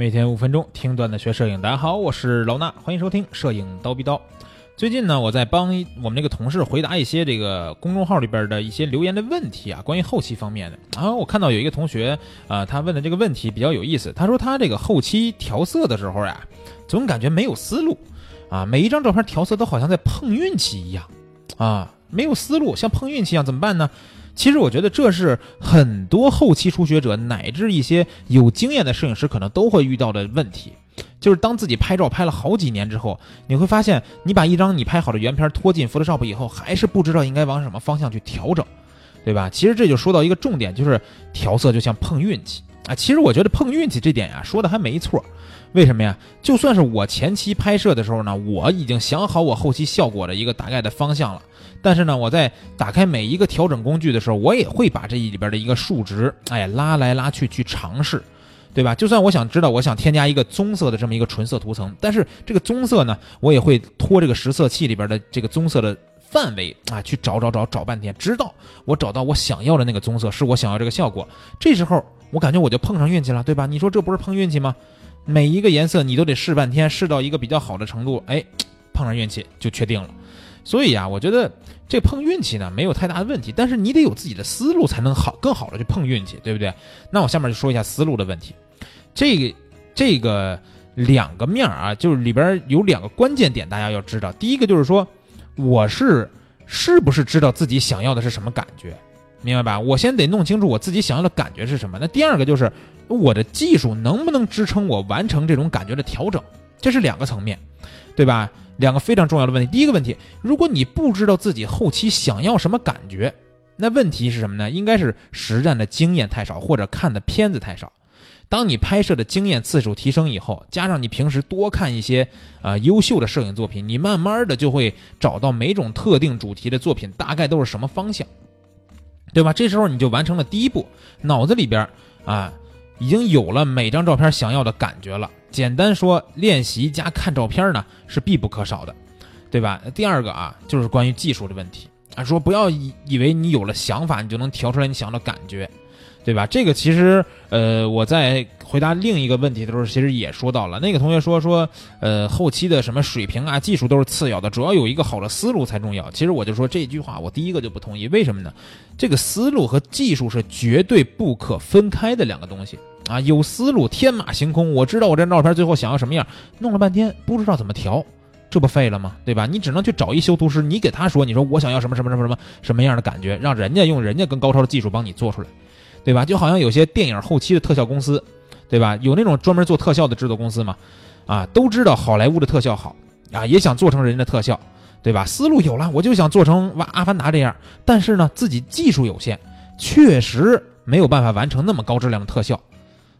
每天五分钟听段子学摄影，大家好，我是老衲，欢迎收听摄影刀逼刀。最近呢，我在帮我们这个同事回答一些这个公众号里边的一些留言的问题啊，关于后期方面的。然后我看到有一个同学啊，他问的这个问题比较有意思，他说他这个后期调色的时候呀，总感觉没有思路啊，每一张照片调色都好像在碰运气一样啊，没有思路，像碰运气一样，怎么办呢？其实我觉得这是很多后期初学者乃至一些有经验的摄影师可能都会遇到的问题，就是当自己拍照拍了好几年之后，你会发现你把一张你拍好的原片拖进 Photoshop 以后，还是不知道应该往什么方向去调整，对吧？其实这就说到一个重点，就是调色就像碰运气啊。其实我觉得碰运气这点呀，说的还没错。为什么呀？就算是我前期拍摄的时候呢，我已经想好我后期效果的一个大概的方向了。但是呢，我在打开每一个调整工具的时候，我也会把这里边的一个数值，哎，拉来拉去去尝试，对吧？就算我想知道，我想添加一个棕色的这么一个纯色图层，但是这个棕色呢，我也会拖这个实色器里边的这个棕色的范围啊，去找找找找半天，直到我找到我想要的那个棕色，是我想要这个效果。这时候我感觉我就碰上运气了，对吧？你说这不是碰运气吗？每一个颜色你都得试半天，试到一个比较好的程度，哎，碰上运气就确定了。所以啊，我觉得这碰运气呢没有太大的问题，但是你得有自己的思路才能好更好的去碰运气，对不对？那我下面就说一下思路的问题。这个这个两个面啊，就是里边有两个关键点，大家要知道。第一个就是说，我是是不是知道自己想要的是什么感觉，明白吧？我先得弄清楚我自己想要的感觉是什么。那第二个就是我的技术能不能支撑我完成这种感觉的调整，这是两个层面，对吧？两个非常重要的问题。第一个问题，如果你不知道自己后期想要什么感觉，那问题是什么呢？应该是实战的经验太少，或者看的片子太少。当你拍摄的经验次数提升以后，加上你平时多看一些啊优秀的摄影作品，你慢慢的就会找到每种特定主题的作品大概都是什么方向，对吧？这时候你就完成了第一步，脑子里边啊已经有了每张照片想要的感觉了。简单说，练习加看照片呢是必不可少的，对吧？第二个啊，就是关于技术的问题啊，说不要以以为你有了想法，你就能调出来你想要的感觉，对吧？这个其实，呃，我在回答另一个问题的时候，其实也说到了。那个同学说说，呃，后期的什么水平啊、技术都是次要的，主要有一个好的思路才重要。其实我就说这句话，我第一个就不同意。为什么呢？这个思路和技术是绝对不可分开的两个东西。啊，有思路，天马行空。我知道我这照片最后想要什么样，弄了半天不知道怎么调，这不废了吗？对吧？你只能去找一修图师，你给他说，你说我想要什么什么什么什么什么样的感觉，让人家用人家更高超的技术帮你做出来，对吧？就好像有些电影后期的特效公司，对吧？有那种专门做特效的制作公司嘛，啊，都知道好莱坞的特效好啊，也想做成人家的特效，对吧？思路有了，我就想做成哇阿凡达这样，但是呢，自己技术有限，确实没有办法完成那么高质量的特效。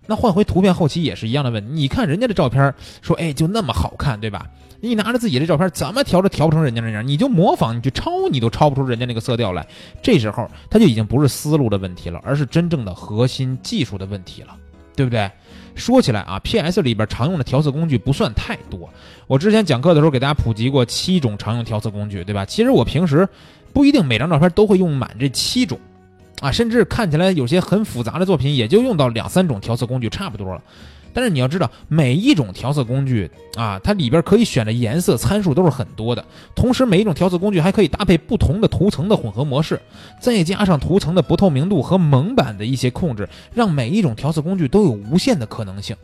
那换回图片后期也是一样的问题。你看人家的照片，说哎就那么好看，对吧？你拿着自己的照片，怎么调都调不成人家那样，你就模仿，你去抄，你都抄不出人家那个色调来。这时候他就已经不是思路的问题了，而是真正的核心技术的问题了，对不对？说起来啊，PS 里边常用的调色工具不算太多。我之前讲课的时候给大家普及过七种常用调色工具，对吧？其实我平时不一定每张照片都会用满这七种。啊，甚至看起来有些很复杂的作品，也就用到两三种调色工具差不多了。但是你要知道，每一种调色工具啊，它里边可以选的颜色参数都是很多的。同时，每一种调色工具还可以搭配不同的图层的混合模式，再加上图层的不透明度和蒙版的一些控制，让每一种调色工具都有无限的可能性。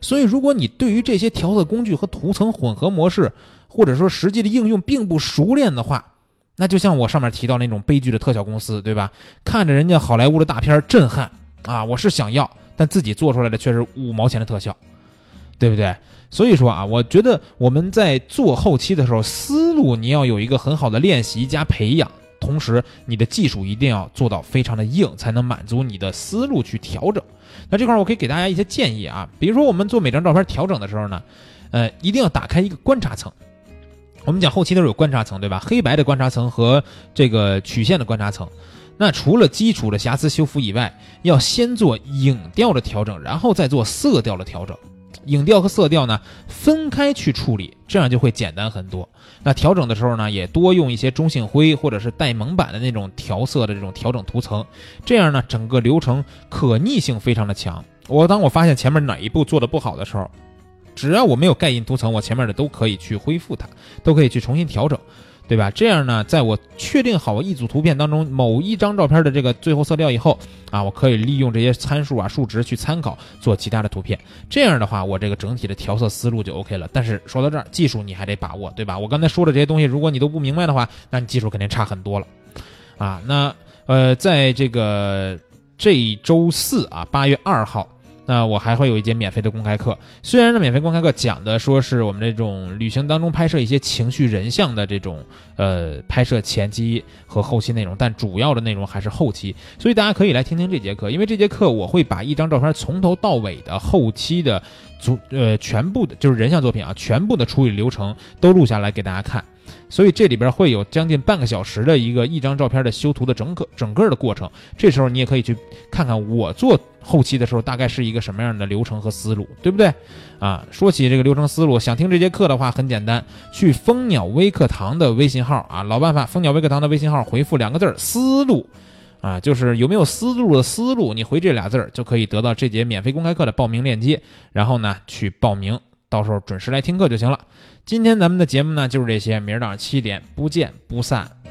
所以，如果你对于这些调色工具和图层混合模式，或者说实际的应用并不熟练的话，那就像我上面提到那种悲剧的特效公司，对吧？看着人家好莱坞的大片震撼啊，我是想要，但自己做出来的却是五毛钱的特效，对不对？所以说啊，我觉得我们在做后期的时候，思路你要有一个很好的练习加培养，同时你的技术一定要做到非常的硬，才能满足你的思路去调整。那这块我可以给大家一些建议啊，比如说我们做每张照片调整的时候呢，呃，一定要打开一个观察层。我们讲后期都是有观察层，对吧？黑白的观察层和这个曲线的观察层。那除了基础的瑕疵修复以外，要先做影调的调整，然后再做色调的调整。影调和色调呢分开去处理，这样就会简单很多。那调整的时候呢，也多用一些中性灰或者是带蒙版的那种调色的这种调整图层，这样呢整个流程可逆性非常的强我当我发现前面哪一步做的不好的时候，只要我没有盖印图层，我前面的都可以去恢复它，都可以去重新调整。对吧？这样呢，在我确定好一组图片当中某一张照片的这个最后色调以后啊，我可以利用这些参数啊、数值去参考做其他的图片。这样的话，我这个整体的调色思路就 OK 了。但是说到这儿，技术你还得把握，对吧？我刚才说的这些东西，如果你都不明白的话，那你技术肯定差很多了啊。那呃，在这个这周四啊，八月二号。那我还会有一节免费的公开课，虽然呢，免费公开课讲的说是我们这种旅行当中拍摄一些情绪人像的这种呃拍摄前期和后期内容，但主要的内容还是后期，所以大家可以来听听这节课，因为这节课我会把一张照片从头到尾的后期的足呃全部的就是人像作品啊，全部的处理流程都录下来给大家看。所以这里边会有将近半个小时的一个一张照片的修图的整个整个的过程，这时候你也可以去看看我做后期的时候大概是一个什么样的流程和思路，对不对？啊，说起这个流程思路，想听这节课的话很简单，去蜂鸟微课堂的微信号啊，老办法，蜂鸟微课堂的微信号回复两个字儿“思路”，啊，就是有没有思路的思路，你回这俩字儿就可以得到这节免费公开课的报名链接，然后呢去报名。到时候准时来听课就行了。今天咱们的节目呢就是这些，明儿早上七点不见不散。